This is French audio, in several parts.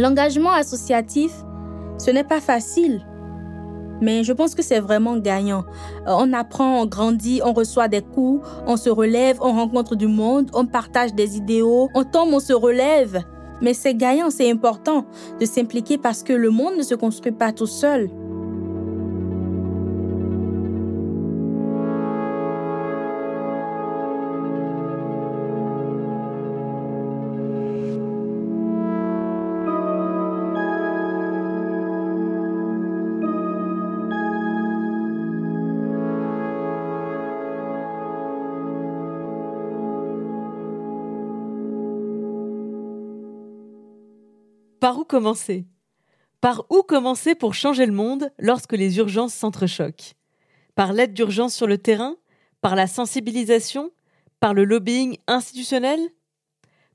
L'engagement associatif, ce n'est pas facile. Mais je pense que c'est vraiment gagnant. Euh, on apprend, on grandit, on reçoit des coups, on se relève, on rencontre du monde, on partage des idéaux, on tombe, on se relève. Mais c'est gagnant, c'est important de s'impliquer parce que le monde ne se construit pas tout seul. Par où commencer? Par où commencer pour changer le monde lorsque les urgences s'entrechoquent? Par l'aide d'urgence sur le terrain? Par la sensibilisation? Par le lobbying institutionnel?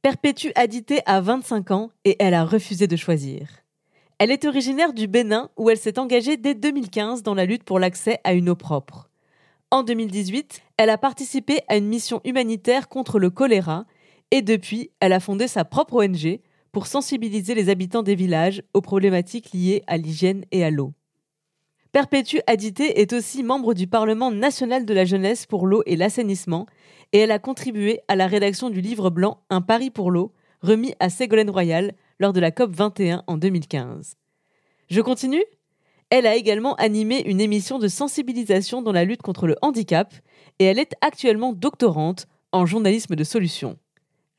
Perpétue Adité a 25 ans et elle a refusé de choisir. Elle est originaire du Bénin où elle s'est engagée dès 2015 dans la lutte pour l'accès à une eau propre. En 2018, elle a participé à une mission humanitaire contre le choléra et depuis, elle a fondé sa propre ONG pour sensibiliser les habitants des villages aux problématiques liées à l'hygiène et à l'eau. Perpétue Adité est aussi membre du Parlement national de la jeunesse pour l'eau et l'assainissement, et elle a contribué à la rédaction du livre blanc Un pari pour l'eau, remis à Ségolène Royal lors de la COP 21 en 2015. Je continue? Elle a également animé une émission de sensibilisation dans la lutte contre le handicap, et elle est actuellement doctorante en journalisme de solutions.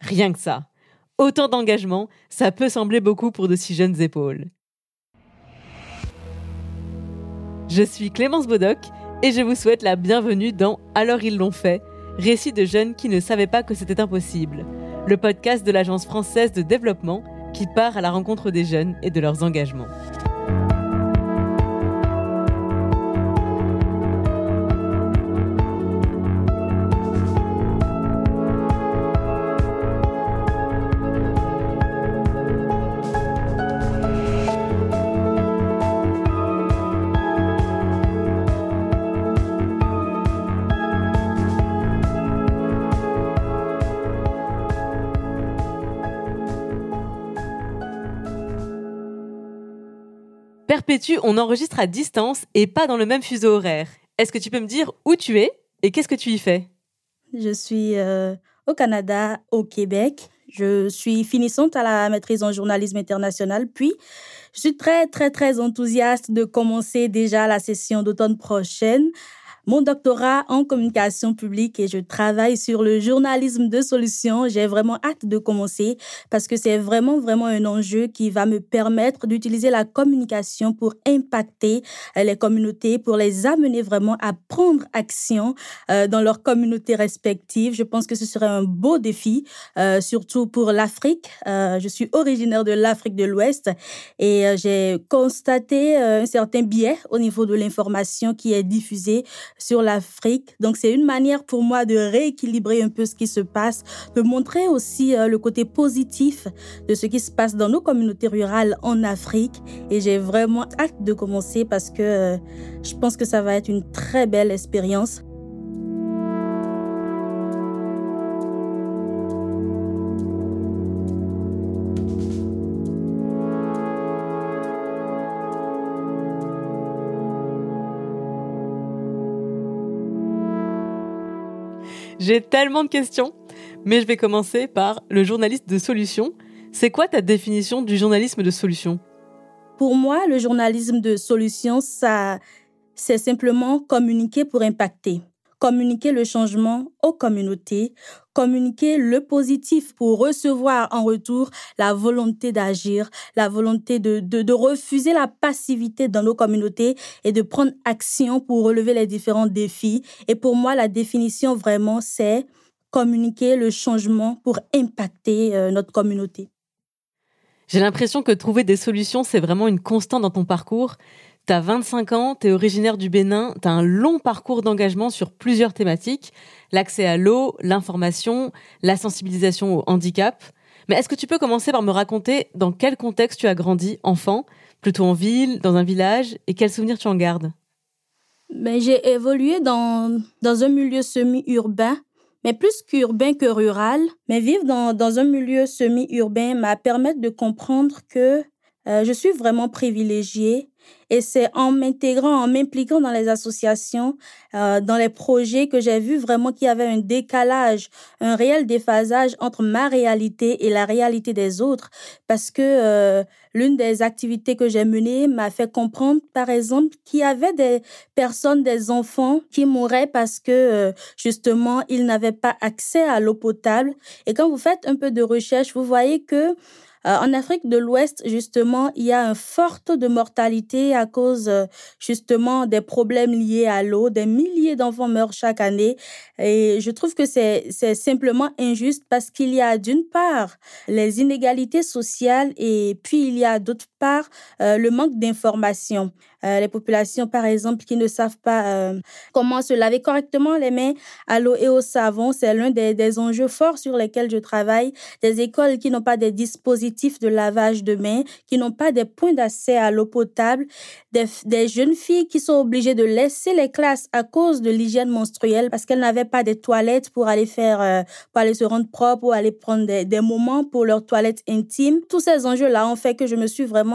Rien que ça. Autant d'engagement, ça peut sembler beaucoup pour de si jeunes épaules. Je suis Clémence Bodoc et je vous souhaite la bienvenue dans Alors ils l'ont fait, récit de jeunes qui ne savaient pas que c'était impossible, le podcast de l'Agence française de développement qui part à la rencontre des jeunes et de leurs engagements. Perpétue, on enregistre à distance et pas dans le même fuseau horaire. Est-ce que tu peux me dire où tu es et qu'est-ce que tu y fais? Je suis euh, au Canada, au Québec. Je suis finissante à la maîtrise en journalisme international, puis je suis très, très, très enthousiaste de commencer déjà la session d'automne prochaine mon doctorat en communication publique et je travaille sur le journalisme de solutions. J'ai vraiment hâte de commencer parce que c'est vraiment, vraiment un enjeu qui va me permettre d'utiliser la communication pour impacter euh, les communautés, pour les amener vraiment à prendre action euh, dans leurs communautés respectives. Je pense que ce serait un beau défi, euh, surtout pour l'Afrique. Je suis originaire de l'Afrique de l'Ouest et j'ai constaté un certain biais au niveau de l'information qui est diffusée sur l'Afrique. Donc c'est une manière pour moi de rééquilibrer un peu ce qui se passe, de montrer aussi euh, le côté positif de ce qui se passe dans nos communautés rurales en Afrique. Et j'ai vraiment hâte de commencer parce que euh, je pense que ça va être une très belle expérience. J'ai tellement de questions, mais je vais commencer par le journaliste de solution. C'est quoi ta définition du journalisme de solution Pour moi, le journalisme de solution, c'est simplement communiquer pour impacter communiquer le changement aux communautés, communiquer le positif pour recevoir en retour la volonté d'agir, la volonté de, refuser la passivité dans nos communautés et de prendre action pour relever les différents défis. Et pour moi, la définition vraiment, c'est communiquer le changement pour impacter euh, notre communauté. J'ai l'impression que trouver des solutions, c'est vraiment une constante dans ton parcours. T'as 25 ans, t'es originaire du Bénin, t'as un long parcours d'engagement sur plusieurs thématiques, l'accès à l'eau, l'information, la sensibilisation au handicap. Mais est-ce que tu peux commencer par me raconter dans quel contexte tu as grandi enfant, plutôt en ville, dans un village, et quels souvenirs tu en gardes? Ben, J'ai évolué dans, dans un milieu semi-urbain, mais plus qu'urbain que rural. Mais vivre dans, dans un milieu semi-urbain m'a permis de comprendre que Euh, je suis vraiment privilégiée et c'est en m'intégrant, en m'impliquant dans les associations, euh, dans les projets que j'ai vu vraiment qu'il y avait un décalage, un réel déphasage entre ma réalité et la réalité des autres. Parce que euh, l'une des activités que j'ai menées m'a fait comprendre, par exemple, qu'il y avait des personnes, des enfants qui mouraient parce que euh, justement, ils n'avaient pas accès à l'eau potable. Et quand vous faites un peu de recherche, vous voyez que euh, en Afrique de l'Ouest, justement, il y a un fort taux de mortalité à cause euh, justement des problèmes liés à l'eau. Des milliers d'enfants meurent chaque année et je trouve que c'est simplement injuste parce qu'il y a d'une part les inégalités sociales et puis il y a d'autre part euh, le manque d'information. Euh, les populations, par exemple, qui ne savent pas euh, comment se laver correctement les mains à l'eau et au savon. C'est l'un des, enjeux forts sur lesquels je travaille. Des écoles qui n'ont pas des dispositifs de lavage de mains, qui n'ont pas des points d'accès à l'eau potable, des, jeunes filles qui sont obligées de laisser les classes à cause de l'hygiène menstruelle parce qu'elles n'avaient pas des toilettes pour aller faire, euh, pour aller se rendre propre ou aller prendre des, des moments pour leur toilette intime. Tous ces enjeux-là ont fait que je me suis vraiment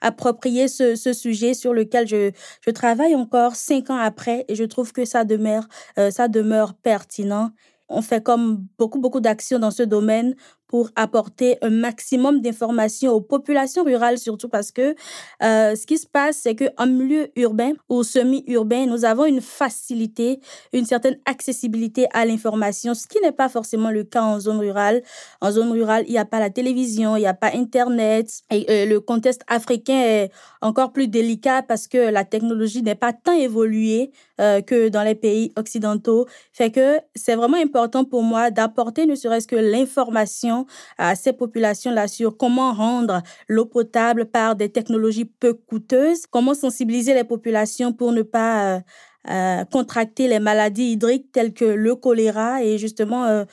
approprié ce, sujet sur le je, je travaille encore cinq ans après et je trouve que ça demeure, euh, ça demeure pertinent. On fait comme beaucoup, beaucoup d'actions dans ce domaine pour apporter un maximum d'informations aux populations rurales, surtout parce que euh, ce qui se passe, c'est qu'en milieu urbain ou semi-urbain, nous avons une facilité, une certaine accessibilité à l'information, ce qui n'est pas forcément le cas en zone rurale. En zone rurale, il n'y a pas la télévision, il n'y a pas Internet. Et euh, le contexte africain est encore plus délicat parce que la technologie n'est pas tant évoluée euh, que dans les pays occidentaux. Fait que c'est vraiment important pour moi d'apporter ne serait-ce que l'information à ces populations-là sur comment rendre l'eau potable par des technologies peu coûteuses, comment sensibiliser les populations pour ne pas euh, euh, contracter les maladies hydriques telles que le choléra. Et justement, euh,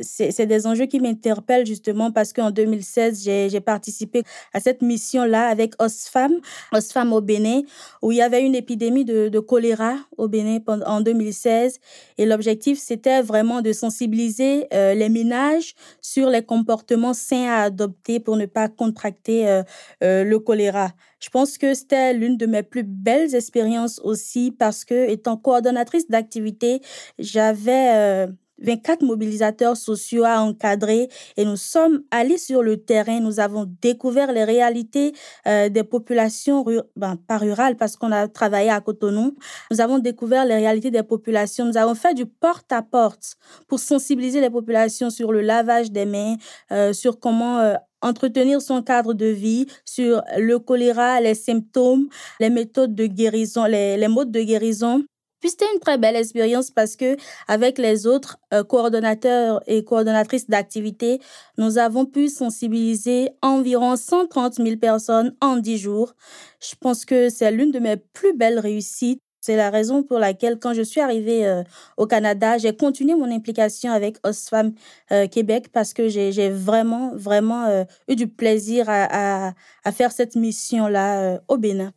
c'est des enjeux qui m'interpellent justement parce qu'en 2016, j'ai participé à cette mission-là avec Osfam, Osfam au Bénin, où il y avait une épidémie de, de choléra au Bénin en 2016. Et l'objectif, c'était vraiment de sensibiliser euh, les ménages sur les comportements sains à adopter pour ne pas contracter euh, euh, le choléra. Je pense que c'était l'une de mes plus belles expériences aussi parce que, étant coordonnatrice d'activité, j'avais 24 mobilisateurs sociaux à encadrer et nous sommes allés sur le terrain. Nous avons découvert les réalités euh, des populations, ben, pas rurales parce qu'on a travaillé à Cotonou. Nous avons découvert les réalités des populations. Nous avons fait du porte-à-porte pour sensibiliser les populations sur le lavage des mains, euh, sur comment euh, entretenir son cadre de vie sur le choléra, les symptômes, les méthodes de guérison, les, les modes de guérison c'était une très belle expérience parce que avec les autres euh, coordonnateurs et coordonnatrices d'activités, nous avons pu sensibiliser environ 130 000 personnes en 10 jours. Je pense que c'est l'une de mes plus belles réussites. C'est la raison pour laquelle, quand je suis arrivée euh, au Canada, j'ai continué mon implication avec Osfam euh, Québec parce que j'ai vraiment, vraiment eu du plaisir à, faire cette mission-là au Bénin.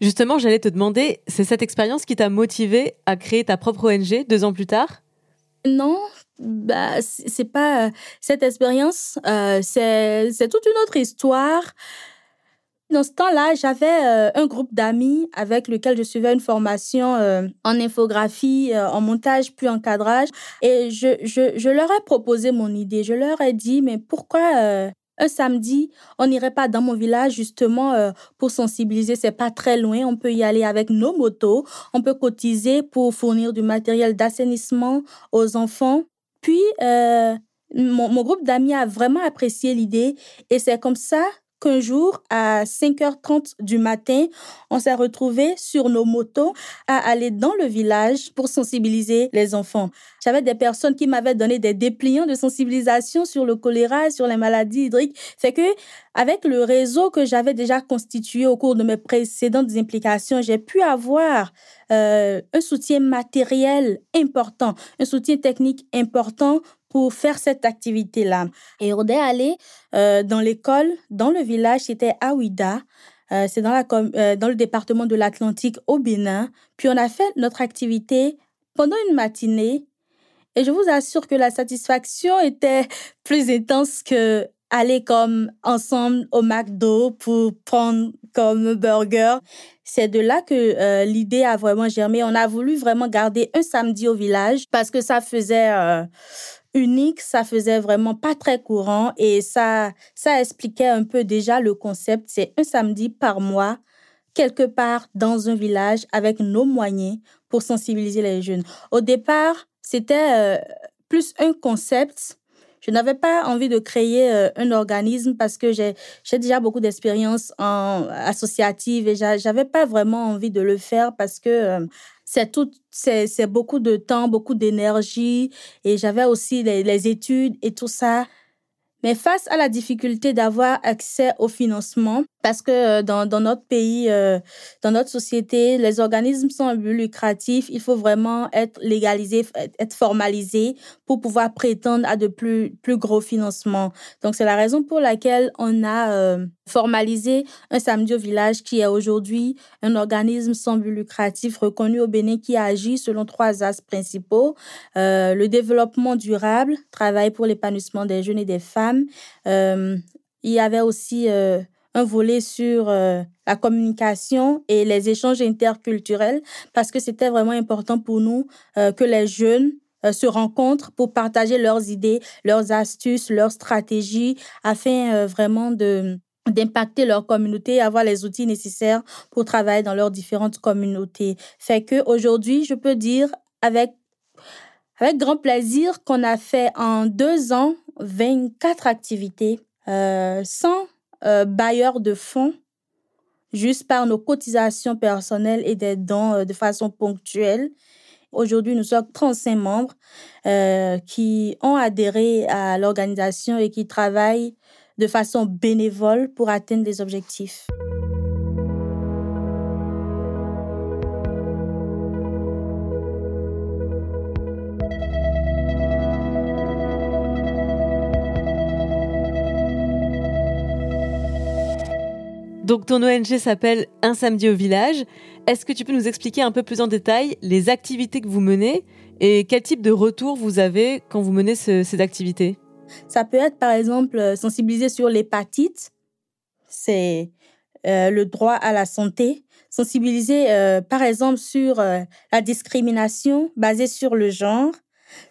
Justement, j'allais te demander, c'est cette expérience qui t'a motivé à créer ta propre ONG deux ans plus tard? Non, bah, c'est pas euh, cette expérience, euh, c'est toute une autre histoire. Dans ce temps-là, j'avais euh, un groupe d'amis avec lequel je suivais une formation en infographie, en montage puis en cadrage. Et je, leur ai proposé mon idée. Je leur ai dit, mais pourquoi un samedi, on n'irait pas dans mon village justement euh, pour sensibiliser. C'est pas très loin. On peut y aller avec nos motos. On peut cotiser pour fournir du matériel d'assainissement aux enfants. Puis, euh, mon, mon groupe d'amis a vraiment apprécié l'idée et c'est comme ça qu'un jour, à 5h30 du matin, on s'est retrouvés sur nos motos à aller dans le village pour sensibiliser les enfants. J'avais des personnes qui m'avaient donné des dépliants de sensibilisation sur le choléra, sur les maladies hydriques. C'est que, avec le réseau que j'avais déjà constitué au cours de mes précédentes implications, j'ai pu avoir euh, un soutien matériel important, un soutien technique important pour faire cette activité-là. Et on est allé euh, dans l'école, dans le village, c'était à Ouida. Euh, c'est dans, euh, dans le département de l'Atlantique au Bénin. Puis on a fait notre activité pendant une matinée. Et je vous assure que la satisfaction était plus intense que aller comme ensemble au McDo pour prendre comme burger. C'est de là que l'idée a vraiment germé. On a voulu vraiment garder un samedi au village parce que ça faisait unique, ça faisait vraiment pas très courant et ça, ça expliquait un peu déjà le concept. C'est un samedi par mois quelque part dans un village avec nos moyens pour sensibiliser les jeunes. Au départ, c'était euh, plus un concept. Je n'avais pas envie de créer euh, un organisme parce que j'ai déjà beaucoup d'expérience en associative et j'avais pas vraiment envie de le faire parce que euh, c'est tout, c'est beaucoup de temps, beaucoup d'énergie et j'avais aussi les, les études et tout ça. Mais face à la difficulté d'avoir accès au financement, parce que euh, dans, dans notre pays, euh, dans notre société, les organismes sont lucratifs. Il faut vraiment être légalisé, être formalisé pour pouvoir prétendre à de plus, plus gros financements. Donc, c'est la raison pour laquelle on a euh, formalisé un samedi au village qui est aujourd'hui un organisme sans but lucratif reconnu au Bénin qui agit selon trois axes principaux. le développement durable, travail pour l'épanouissement des jeunes et des femmes. il y avait aussi un volet sur euh, la communication et les échanges interculturels parce que c'était vraiment important pour nous euh, que les jeunes euh, se rencontrent pour partager leurs idées, leurs astuces, leurs stratégies afin vraiment de d'impacter leur communauté et avoir les outils nécessaires pour travailler dans leurs différentes communautés. Fait que aujourd'hui, je peux dire avec avec grand plaisir qu'on a fait en deux ans 24 activités euh, sans euh, bailleurs de fonds juste par nos cotisations personnelles et des dons euh, de façon ponctuelle. Aujourd'hui, nous sommes 35 membres euh, qui ont adhéré à l'organisation et qui travaillent de façon bénévole pour atteindre des objectifs. Donc ton ONG s'appelle Un samedi au village. Est-ce que tu peux nous expliquer un peu plus en détail les activités que vous menez et quel type de retour vous avez quand vous menez ces activités? Ça peut être par exemple euh, sensibiliser sur l'hépatite, c'est euh, le droit à la santé, sensibiliser euh, par exemple sur la discrimination basée sur le genre,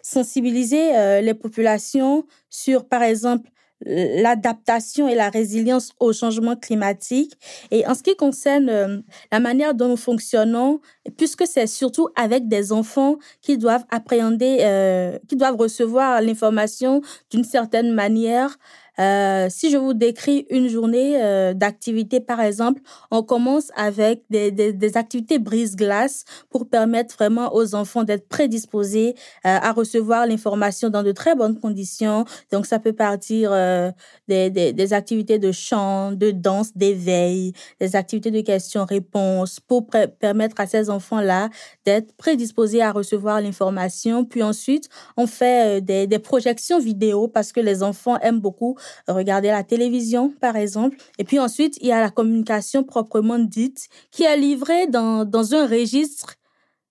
sensibiliser les populations sur par exemple l'adaptation et la résilience au changement climatique. Et en ce qui concerne euh, la manière dont nous fonctionnons, puisque c'est surtout avec des enfants qui doivent appréhender, euh, qui doivent recevoir l'information d'une certaine manière, euh, si je vous décris une journée euh, d'activité, par exemple, on commence avec des, des, des activités brise-glace pour permettre vraiment aux enfants d'être prédisposés euh, à recevoir l'information dans de très bonnes conditions. Donc, ça peut partir euh, des, des, des, activités de chant, de danse, d'éveil, des activités de questions-réponses pour permettre à ces enfants-là d'être prédisposés à recevoir l'information. Puis ensuite, on fait des, des projections vidéo parce que les enfants aiment beaucoup regarder la télévision, par exemple. Et puis ensuite, il y a la communication proprement dite qui est livrée dans, dans un registre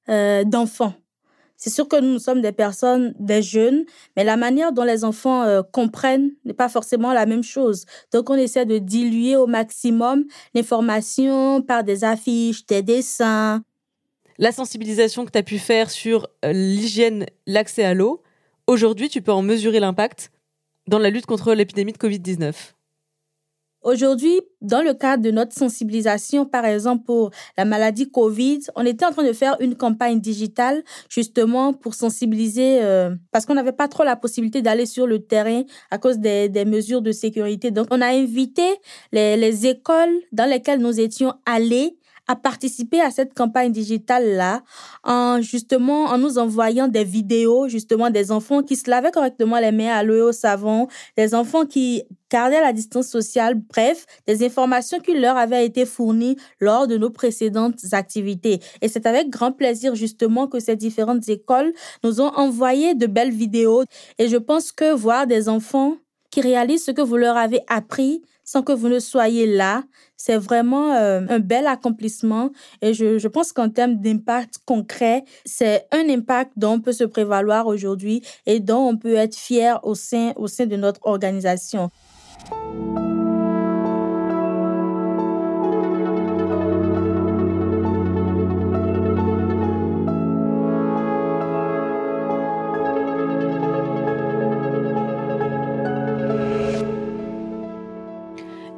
euh, d'enfants. C'est sûr que nous sommes des personnes, des jeunes, mais la manière dont les enfants euh, comprennent n'est pas forcément la même chose. Donc, on essaie de diluer au maximum l'information par des affiches, des dessins. La sensibilisation que tu as pu faire sur euh, l'hygiène, l'accès à l'eau, aujourd'hui, tu peux en mesurer l'impact dans la lutte contre l'épidémie de Covid-19 Aujourd'hui, dans le cadre de notre sensibilisation, par exemple pour la maladie Covid, on était en train de faire une campagne digitale justement pour sensibiliser, euh, parce qu'on n'avait pas trop la possibilité d'aller sur le terrain à cause des, mesures de sécurité. Donc, on a invité les écoles dans lesquelles nous étions allés à participer à cette campagne digitale-là en justement en nous envoyant des vidéos justement des enfants qui se lavaient correctement les mains à l'eau au savon, des enfants qui gardaient la distance sociale, bref, des informations qui leur avaient été fournies lors de nos précédentes activités. Et c'est avec grand plaisir justement que ces différentes écoles nous ont envoyé de belles vidéos. Et je pense que voir des enfants qui réalisent ce que vous leur avez appris sans que vous ne soyez là, c'est vraiment euh, un bel accomplissement et je, je pense qu'en termes d'impact concret, c'est un impact dont on peut se prévaloir aujourd'hui et dont on peut être fier au sein, au sein de notre organisation.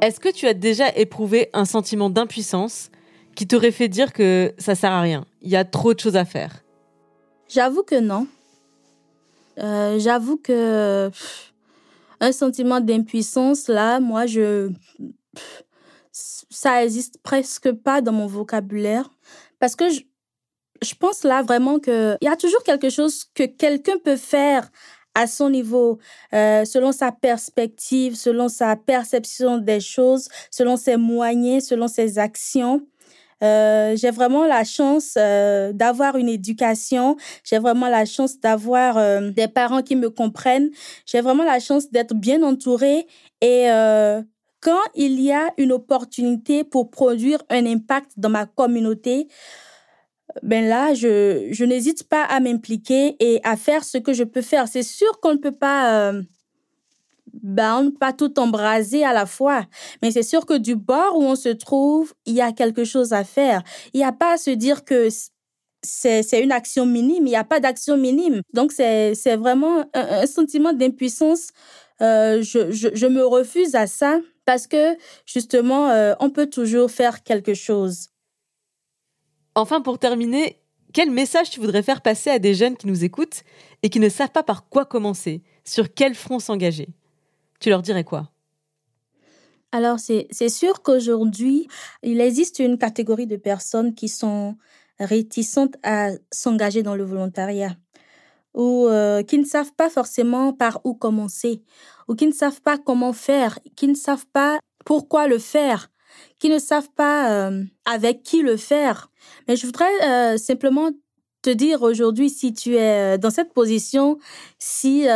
Est-ce que tu as déjà éprouvé un sentiment d'impuissance qui t'aurait fait dire que ça sert à rien, il y a trop de choses à faire J'avoue que non. Euh, j'avoue que un sentiment d'impuissance, là, moi, je. ça existe presque pas dans mon vocabulaire. Parce que je, je pense là vraiment qu'il y a toujours quelque chose que quelqu'un peut faire à son niveau, euh, selon sa perspective, selon sa perception des choses, selon ses moyens, selon ses actions. Euh, j'ai vraiment la chance euh, d'avoir une éducation. J'ai vraiment la chance d'avoir des parents qui me comprennent. J'ai vraiment la chance d'être bien entourée. Et quand il y a une opportunité pour produire un impact dans ma communauté, ben là, je, je n'hésite pas à m'impliquer et à faire ce que je peux faire. C'est sûr qu'on ne peut pas, euh, ben, on peut pas tout embraser à la fois, mais c'est sûr que du bord où on se trouve, il y a quelque chose à faire. Il n'y a pas à se dire que c'est, une action minime, il n'y a pas d'action minime. Donc, c'est, vraiment un, sentiment d'impuissance. Euh, je, je, je me refuse à ça parce que justement, euh, on peut toujours faire quelque chose. Enfin, pour terminer, quel message tu voudrais faire passer à des jeunes qui nous écoutent et qui ne savent pas par quoi commencer, sur quel front s'engager? Tu leur dirais quoi? Alors, c'est sûr qu'aujourd'hui, il existe une catégorie de personnes qui sont réticentes à s'engager dans le volontariat ou euh, qui ne savent pas forcément par où commencer ou qui ne savent pas comment faire, qui ne savent pas pourquoi le faire, qui ne savent pas euh, avec qui le faire. Mais je voudrais euh, simplement te dire aujourd'hui, si tu es euh, dans cette position, si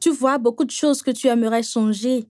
tu vois beaucoup de choses que tu aimerais changer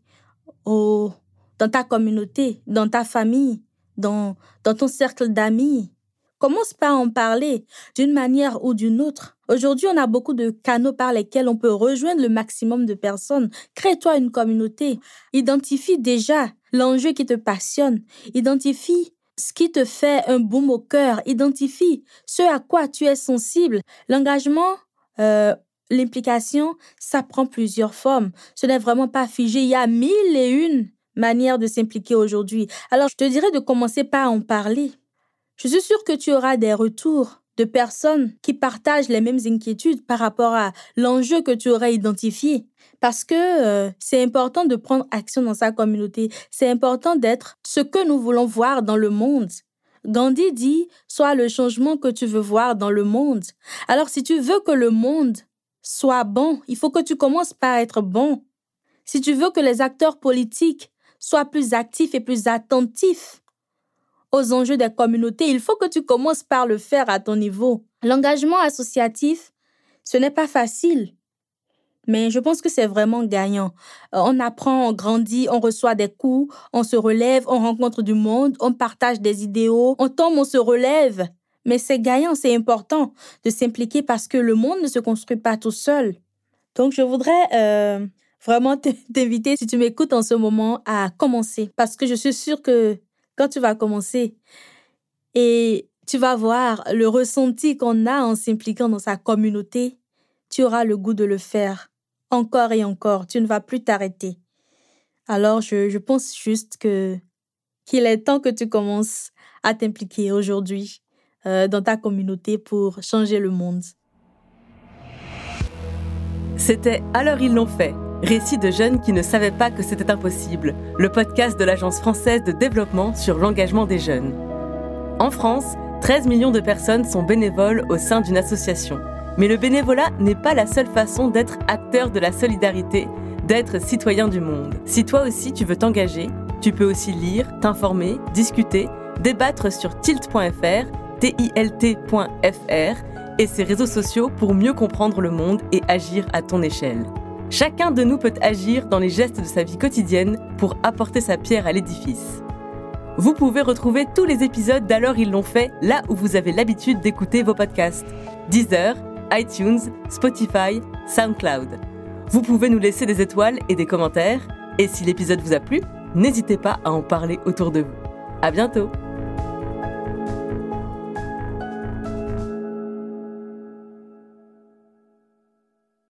au, dans ta communauté, dans ta famille, dans, dans ton cercle d'amis, commence par en parler d'une manière ou d'une autre. Aujourd'hui, on a beaucoup de canaux par lesquels on peut rejoindre le maximum de personnes. Crée-toi une communauté. Identifie déjà l'enjeu qui te passionne. Identifie ce qui te fait un boom au cœur. Identifie ce à quoi tu es sensible. L'engagement, euh, l'implication, ça prend plusieurs formes. Ce n'est vraiment pas figé. Il y a mille et une manières de s'impliquer aujourd'hui. Alors, je te dirais de commencer par en parler. Je suis sûre que tu auras des retours de personnes qui partagent les mêmes inquiétudes par rapport à l'enjeu que tu aurais identifié. Parce que euh, c'est important de prendre action dans sa communauté. C'est important d'être ce que nous voulons voir dans le monde. Gandhi dit, sois le changement que tu veux voir dans le monde. Alors si tu veux que le monde soit bon, il faut que tu commences par être bon. Si tu veux que les acteurs politiques soient plus actifs et plus attentifs aux enjeux des communautés, il faut que tu commences par le faire à ton niveau. L'engagement associatif, ce n'est pas facile, mais je pense que c'est vraiment gagnant. Euh, On apprend, on grandit, on reçoit des coups, on se relève, on rencontre du monde, on partage des idéaux, on tombe, on se relève. Mais c'est gagnant, c'est important de s'impliquer parce que le monde ne se construit pas tout seul. Donc, je voudrais euh, vraiment te- t'inviter, si tu m'écoutes en ce moment, à commencer. Parce que je suis sûre que quand tu vas commencer et tu vas voir le ressenti qu'on a en s'impliquant dans sa communauté, tu auras le goût de le faire encore et encore. Tu ne vas plus t'arrêter. Alors, je, je pense juste que qu'il est temps que tu commences à t'impliquer aujourd'hui euh, dans ta communauté pour changer le monde. C'était Alors ils l'ont fait, récit de jeunes qui ne savaient pas que c'était impossible, le podcast de l'Agence française de développement sur l'engagement des jeunes. En France, 13 millions de personnes sont bénévoles au sein d'une association. Mais le bénévolat n'est pas la seule façon d'être acteur de la solidarité, d'être citoyen du monde. Si toi aussi tu veux t'engager, tu peux aussi lire, t'informer, discuter, débattre sur tilt.fr, tilt.fr et ses réseaux sociaux pour mieux comprendre le monde et agir à ton échelle. Chacun de nous peut agir dans les gestes de sa vie quotidienne pour apporter sa pierre à l'édifice. Vous pouvez retrouver tous les épisodes d'Alors ils l'ont fait là où vous avez l'habitude d'écouter vos podcasts. Deezer, iTunes, Spotify, SoundCloud. Vous pouvez nous laisser des étoiles et des commentaires Et si l'épisode vous a plu, n'hésitez pas à en parler autour de vous. À bientôt!